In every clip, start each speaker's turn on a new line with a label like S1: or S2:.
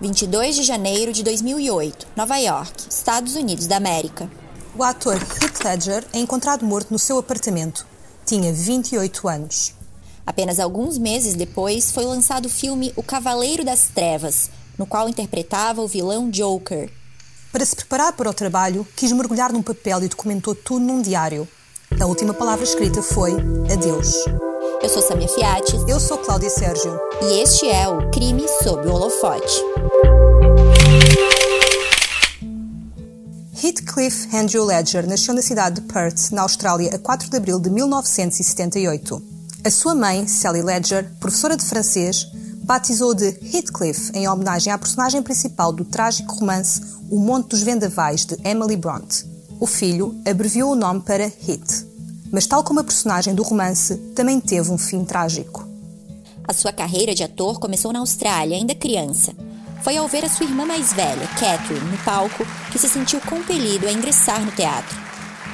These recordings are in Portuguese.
S1: 22 de janeiro de 2008, Nova York, Estados Unidos da América.
S2: O ator Heath Ledger é encontrado morto no seu apartamento. Tinha 28 anos.
S1: Apenas alguns meses depois foi lançado o filme O Cavaleiro das Trevas, no qual interpretava o vilão Joker.
S2: Para se preparar para o trabalho, quis mergulhar num papel e documentou tudo num diário. A última palavra escrita foi adeus.
S1: Eu sou Samia Fiati.
S2: Eu sou Cláudia Sérgio.
S1: E este é o Crime sob o Holofote.
S2: Heathcliff Andrew Ledger nasceu na cidade de Perth, na Austrália, a 4 de abril de 1978. A sua mãe, Sally Ledger, professora de francês, batizou de Heathcliff em homenagem à personagem principal do trágico romance O Monte dos Vendavais de Emily Bronte. O filho abreviou o nome para Heath mas, tal como a personagem do romance, também teve um fim trágico.
S1: A sua carreira de ator começou na Austrália, ainda criança. Foi ao ver a sua irmã mais velha, Catherine, no palco, que se sentiu compelido a ingressar no teatro.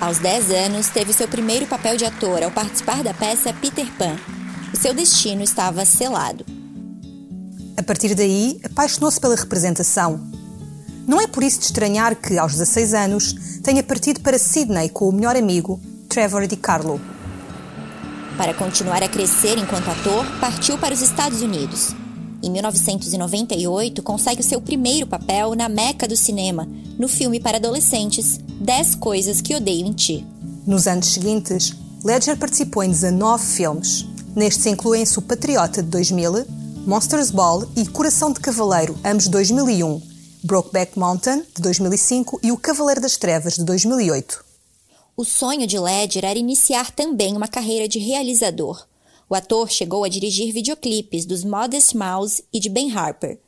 S1: Aos 10 anos, teve seu primeiro papel de ator ao participar da peça Peter Pan. O seu destino estava selado.
S2: A partir daí, apaixonou-se pela representação. Não é por isso de estranhar que, aos 16 anos, tenha partido para Sydney com o melhor amigo, Trevor DiCarlo.
S1: Para continuar a crescer enquanto ator, partiu para os Estados Unidos. Em 1998, consegue o seu primeiro papel na meca do cinema, no filme para adolescentes 10 Coisas que Odeio em Ti.
S2: Nos anos seguintes, Ledger participou em 19 filmes. Nestes incluem-se O Patriota de 2000, Monsters Ball e Coração de Cavaleiro, ambos de 2001, Brokeback Mountain, de 2005 e O Cavaleiro das Trevas, de 2008.
S1: O sonho de Ledger era iniciar também uma carreira de realizador. O ator chegou a dirigir videoclipes dos Modest Mouse e de Ben Harper.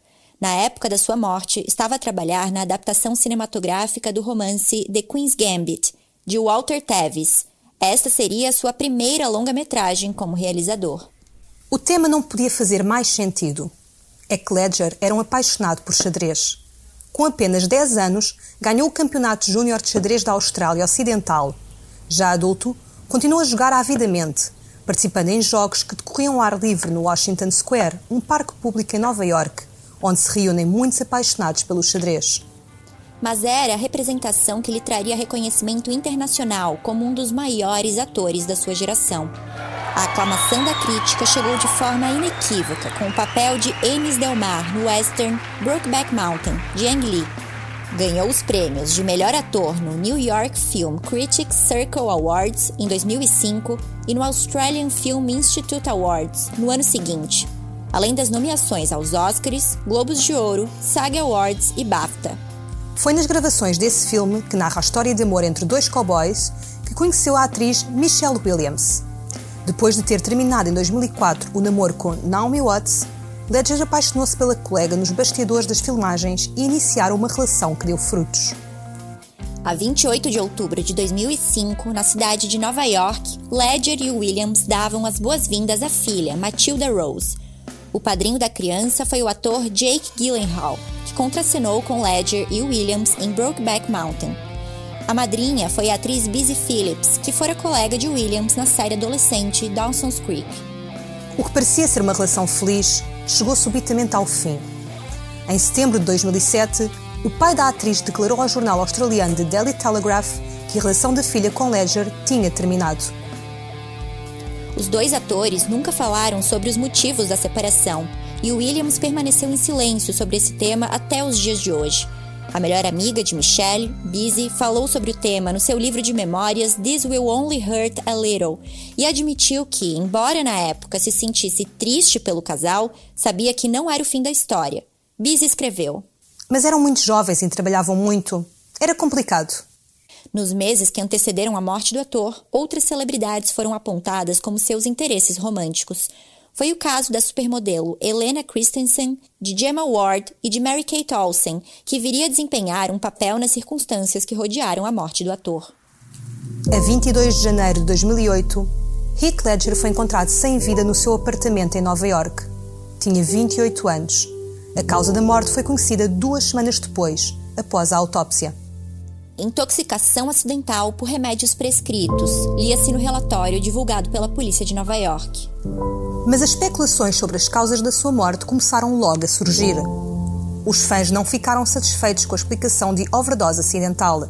S1: Na época da sua morte, estava a trabalhar na adaptação cinematográfica do romance The Queen's Gambit, de Walter Tevis. Esta seria a sua primeira longa-metragem como realizador.
S2: O tema não podia fazer mais sentido. É que Ledger era um apaixonado por xadrez com apenas 10 anos, ganhou o Campeonato Júnior de Xadrez da Austrália Ocidental. Já adulto, continua a jogar avidamente, participando em jogos que decorriam ao ar livre no Washington Square, um parque público em Nova York, onde se reúnem muitos apaixonados pelo xadrez.
S1: Mas era a representação que lhe traria reconhecimento internacional como um dos maiores atores da sua geração. A aclamação da crítica chegou de forma inequívoca com o papel de Ames Delmar no western Brokeback Mountain, de Ang Lee. Ganhou os prêmios de melhor ator no New York Film Critics Circle Awards em 2005 e no Australian Film Institute Awards no ano seguinte, além das nomeações aos Oscars, Globos de Ouro, SAG Awards e BAFTA.
S2: Foi nas gravações desse filme, que narra a história de amor entre dois cowboys, que conheceu a atriz Michelle Williams. Depois de ter terminado em 2004 o namoro com Naomi Watts, Ledger apaixonou-se pela colega nos bastidores das filmagens e iniciaram uma relação que deu frutos.
S1: A 28 de outubro de 2005, na cidade de Nova York, Ledger e Williams davam as boas-vindas à filha, Matilda Rose. O padrinho da criança foi o ator Jake Gyllenhaal, que contracenou com Ledger e Williams em Brokeback Mountain. A madrinha foi a atriz Busy Phillips, que fora colega de Williams na série adolescente Dawson's Creek.
S2: O que parecia ser uma relação feliz chegou subitamente ao fim. Em setembro de 2007, o pai da atriz declarou ao jornal australiano The Daily Telegraph que a relação da filha com Ledger tinha terminado.
S1: Os dois atores nunca falaram sobre os motivos da separação e Williams permaneceu em silêncio sobre esse tema até os dias de hoje. A melhor amiga de Michelle, Busy, falou sobre o tema no seu livro de memórias This Will Only Hurt a Little e admitiu que, embora na época se sentisse triste pelo casal, sabia que não era o fim da história. Busy escreveu:
S2: Mas eram muito jovens e trabalhavam muito. Era complicado.
S1: Nos meses que antecederam a morte do ator, outras celebridades foram apontadas como seus interesses românticos. Foi o caso da supermodelo Helena Christensen, de Gemma Ward e de Mary-Kate Olsen, que viria a desempenhar um papel nas circunstâncias que rodearam a morte do ator.
S2: A 22 de janeiro de 2008, Heath Ledger foi encontrado sem vida no seu apartamento em Nova York. Tinha 28 anos. A causa da morte foi conhecida duas semanas depois, após a autópsia.
S1: Intoxicação acidental por remédios prescritos, lia-se no relatório divulgado pela polícia de Nova York.
S2: Mas as especulações sobre as causas da sua morte começaram logo a surgir. Os fãs não ficaram satisfeitos com a explicação de overdose acidental.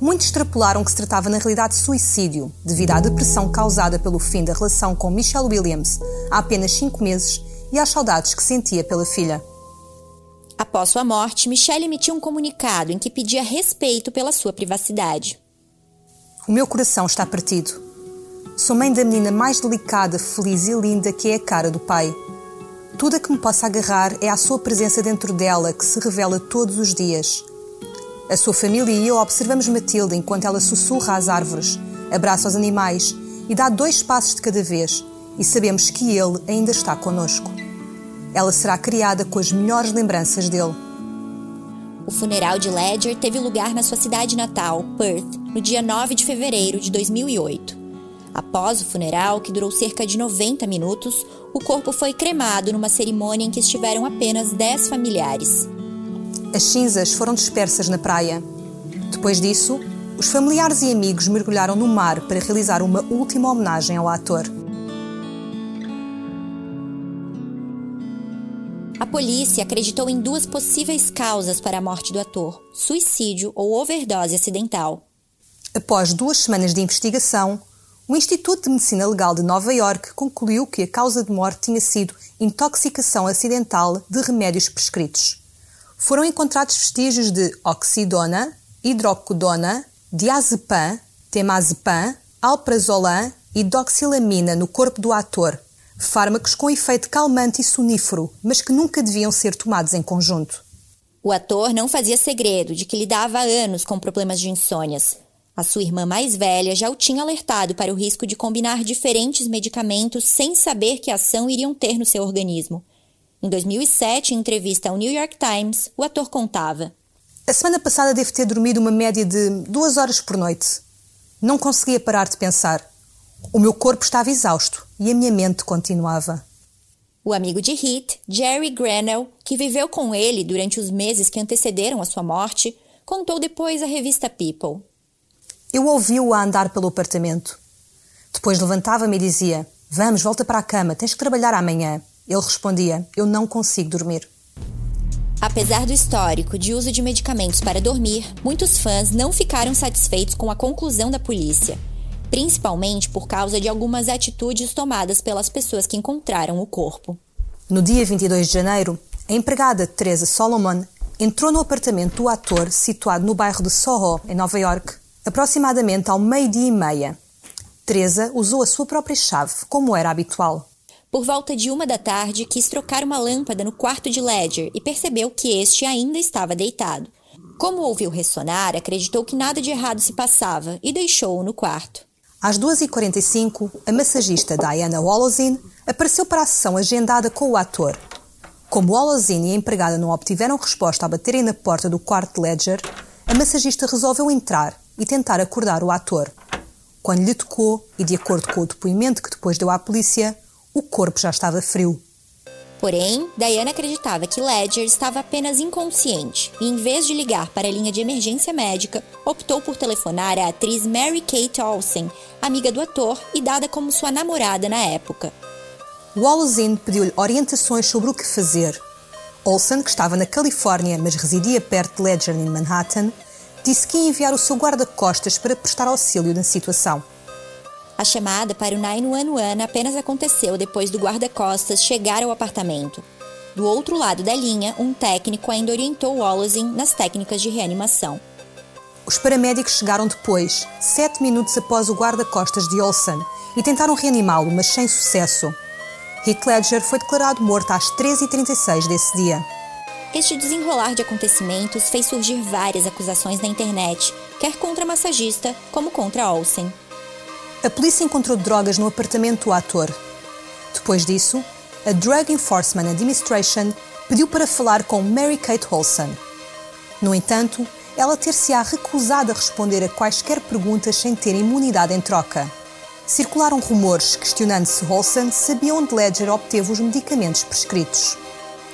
S2: Muitos extrapolaram que se tratava na realidade de suicídio, devido à depressão causada pelo fim da relação com Michelle Williams há apenas cinco meses e às saudades que sentia pela filha.
S1: Após sua morte, Michelle emitiu um comunicado em que pedia respeito pela sua privacidade.
S2: O meu coração está partido. Sou mãe da menina mais delicada, feliz e linda que é a cara do pai. Tudo a que me possa agarrar é a sua presença dentro dela, que se revela todos os dias. A sua família e eu observamos Matilde enquanto ela sussurra às árvores, abraça os animais e dá dois passos de cada vez, e sabemos que ele ainda está conosco. Ela será criada com as melhores lembranças dele.
S1: O funeral de Ledger teve lugar na sua cidade natal, Perth, no dia 9 de fevereiro de 2008. Após o funeral, que durou cerca de 90 minutos, o corpo foi cremado numa cerimônia em que estiveram apenas 10 familiares.
S2: As cinzas foram dispersas na praia. Depois disso, os familiares e amigos mergulharam no mar para realizar uma última homenagem ao ator.
S1: A polícia acreditou em duas possíveis causas para a morte do ator: suicídio ou overdose acidental.
S2: Após duas semanas de investigação, o Instituto de Medicina Legal de Nova York concluiu que a causa de morte tinha sido intoxicação acidental de remédios prescritos foram encontrados vestígios de oxidona, hidrocodona, diazepam, temazepam, alprazolam e doxilamina no corpo do ator, fármacos com efeito calmante e sonífero, mas que nunca deviam ser tomados em conjunto.
S1: O ator não fazia segredo de que lidava há anos com problemas de insônias. A sua irmã mais velha já o tinha alertado para o risco de combinar diferentes medicamentos sem saber que ação iriam ter no seu organismo. Em 2007, em entrevista ao New York Times, o ator contava:
S2: A semana passada devo ter dormido uma média de duas horas por noite. Não conseguia parar de pensar. O meu corpo estava exausto e a minha mente continuava.
S1: O amigo de Heath, Jerry Granell, que viveu com ele durante os meses que antecederam a sua morte, contou depois à revista People.
S2: Eu ouvi-o a andar pelo apartamento. Depois levantava-me e dizia: Vamos, volta para a cama, tens que trabalhar amanhã. Ele respondia: Eu não consigo dormir.
S1: Apesar do histórico de uso de medicamentos para dormir, muitos fãs não ficaram satisfeitos com a conclusão da polícia, principalmente por causa de algumas atitudes tomadas pelas pessoas que encontraram o corpo.
S2: No dia 22 de janeiro, a empregada Teresa Solomon entrou no apartamento do ator situado no bairro de Soho, em Nova York, aproximadamente ao meio-dia e meia. Teresa usou a sua própria chave, como era habitual.
S1: Por volta de uma da tarde, quis trocar uma lâmpada no quarto de Ledger e percebeu que este ainda estava deitado. Como ouviu ressonar, acreditou que nada de errado se passava e deixou-o no quarto.
S2: Às 2h45, a massagista Diana Wallozin apareceu para a sessão agendada com o ator. Como Wallozin e a empregada não obtiveram resposta a baterem na porta do quarto de Ledger, a massagista resolveu entrar e tentar acordar o ator. Quando lhe tocou, e de acordo com o depoimento que depois deu à polícia, o corpo já estava frio.
S1: Porém, Diana acreditava que Ledger estava apenas inconsciente e, em vez de ligar para a linha de emergência médica, optou por telefonar à atriz Mary Kate Olsen, amiga do ator e dada como sua namorada na época.
S2: Wallazine pediu-lhe orientações sobre o que fazer. Olsen, que estava na Califórnia, mas residia perto de Ledger em Manhattan, disse que ia enviar o seu guarda-costas para prestar auxílio na situação.
S1: A chamada para o 911 apenas aconteceu depois do guarda-costas chegar ao apartamento. Do outro lado da linha, um técnico ainda orientou Wallazin nas técnicas de reanimação.
S2: Os paramédicos chegaram depois, sete minutos após o guarda-costas de Olsen, e tentaram reanimá-lo, mas sem sucesso. Heath Ledger foi declarado morto às 13h36 desse dia.
S1: Este desenrolar de acontecimentos fez surgir várias acusações na internet, quer contra a massagista como contra Olsen.
S2: A polícia encontrou drogas no apartamento do ator. Depois disso, a Drug Enforcement Administration pediu para falar com Mary Kate Olsen. No entanto, ela ter-se-á recusado a responder a quaisquer perguntas sem ter imunidade em troca. Circularam rumores questionando se Olsen sabia onde Ledger obteve os medicamentos prescritos.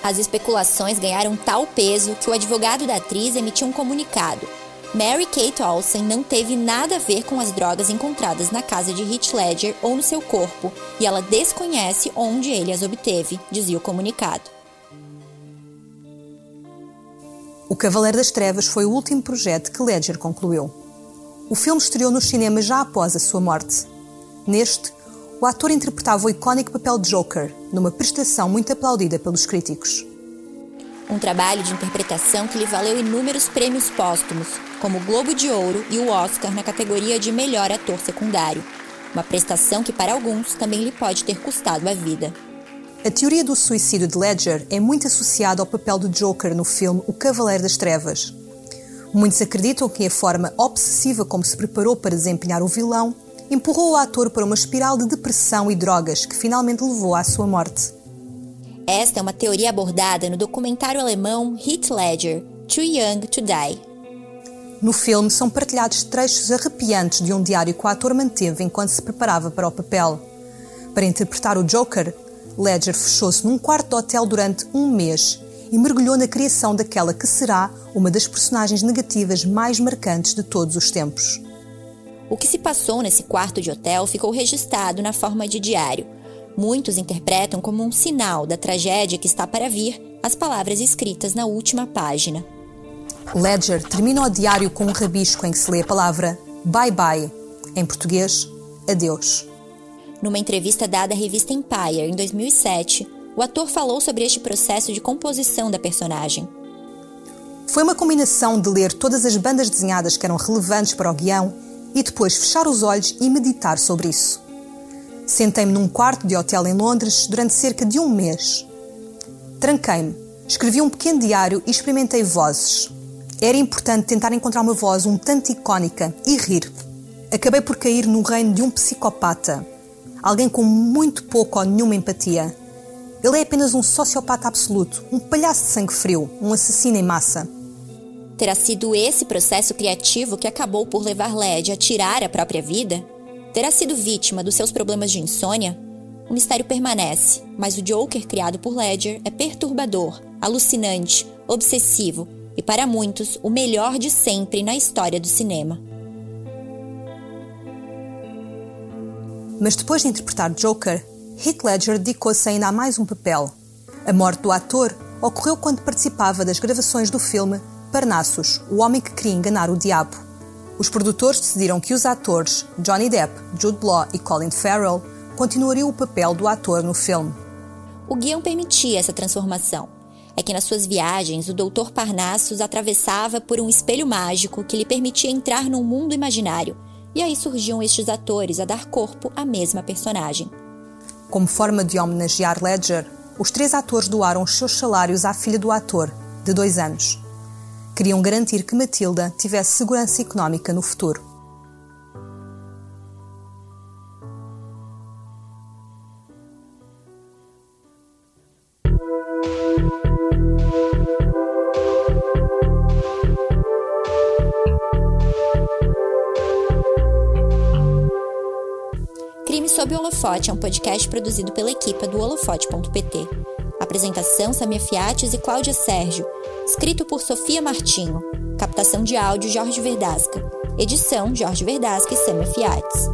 S1: As especulações ganharam tal peso que o advogado da atriz emitiu um comunicado Mary Kate Olsen não teve nada a ver com as drogas encontradas na casa de Heath Ledger ou no seu corpo, e ela desconhece onde ele as obteve, dizia o comunicado.
S2: O Cavaleiro das Trevas foi o último projeto que Ledger concluiu. O filme estreou nos cinemas já após a sua morte. Neste, o ator interpretava o icónico papel de Joker, numa prestação muito aplaudida pelos críticos.
S1: Um trabalho de interpretação que lhe valeu inúmeros prêmios póstumos, como o Globo de Ouro e o Oscar na categoria de melhor ator secundário. Uma prestação que, para alguns, também lhe pode ter custado a vida.
S2: A teoria do suicídio de Ledger é muito associada ao papel do Joker no filme O Cavaleiro das Trevas. Muitos acreditam que a forma obsessiva como se preparou para desempenhar o vilão empurrou o ator para uma espiral de depressão e drogas que finalmente levou à sua morte.
S1: Esta é uma teoria abordada no documentário alemão Heath Ledger, Too Young to Die.
S2: No filme são partilhados trechos arrepiantes de um diário que o ator manteve enquanto se preparava para o papel. Para interpretar o Joker, Ledger fechou-se num quarto de hotel durante um mês e mergulhou na criação daquela que será uma das personagens negativas mais marcantes de todos os tempos.
S1: O que se passou nesse quarto de hotel ficou registrado na forma de diário Muitos interpretam como um sinal da tragédia que está para vir as palavras escritas na última página.
S2: Ledger termina o diário com um rabisco em que se lê a palavra bye bye, em português, adeus.
S1: Numa entrevista dada à revista Empire em 2007, o ator falou sobre este processo de composição da personagem.
S2: Foi uma combinação de ler todas as bandas desenhadas que eram relevantes para o guião e depois fechar os olhos e meditar sobre isso. Sentei-me num quarto de hotel em Londres durante cerca de um mês. Tranquei-me, escrevi um pequeno diário e experimentei vozes. Era importante tentar encontrar uma voz um tanto icónica e rir. Acabei por cair no reino de um psicopata, alguém com muito pouco ou nenhuma empatia. Ele é apenas um sociopata absoluto, um palhaço de sangue frio, um assassino em massa.
S1: Terá sido esse processo criativo que acabou por levar Led a tirar a própria vida? terá sido vítima dos seus problemas de insônia? O mistério permanece, mas o Joker criado por Ledger é perturbador, alucinante, obsessivo e, para muitos, o melhor de sempre na história do cinema.
S2: Mas depois de interpretar Joker, Heath Ledger dedicou-se ainda a mais um papel. A morte do ator ocorreu quando participava das gravações do filme Parnassus, o homem que queria enganar o diabo. Os produtores decidiram que os atores Johnny Depp, Jude Law e Colin Farrell continuariam o papel do ator no filme.
S1: O guião permitia essa transformação. É que nas suas viagens, o Dr. Parnassus atravessava por um espelho mágico que lhe permitia entrar num mundo imaginário. E aí surgiam estes atores a dar corpo à mesma personagem.
S2: Como forma de homenagear Ledger, os três atores doaram os seus salários à filha do ator, de dois anos. Queriam garantir que Matilda tivesse segurança económica no futuro.
S1: Crime sob o Holofote é um podcast produzido pela equipa do holofote.pt. Apresentação Samia Fiates e Cláudia Sérgio. Escrito por Sofia Martinho. Captação de áudio Jorge Verdasca. Edição Jorge Verdasca e Samia Fiates.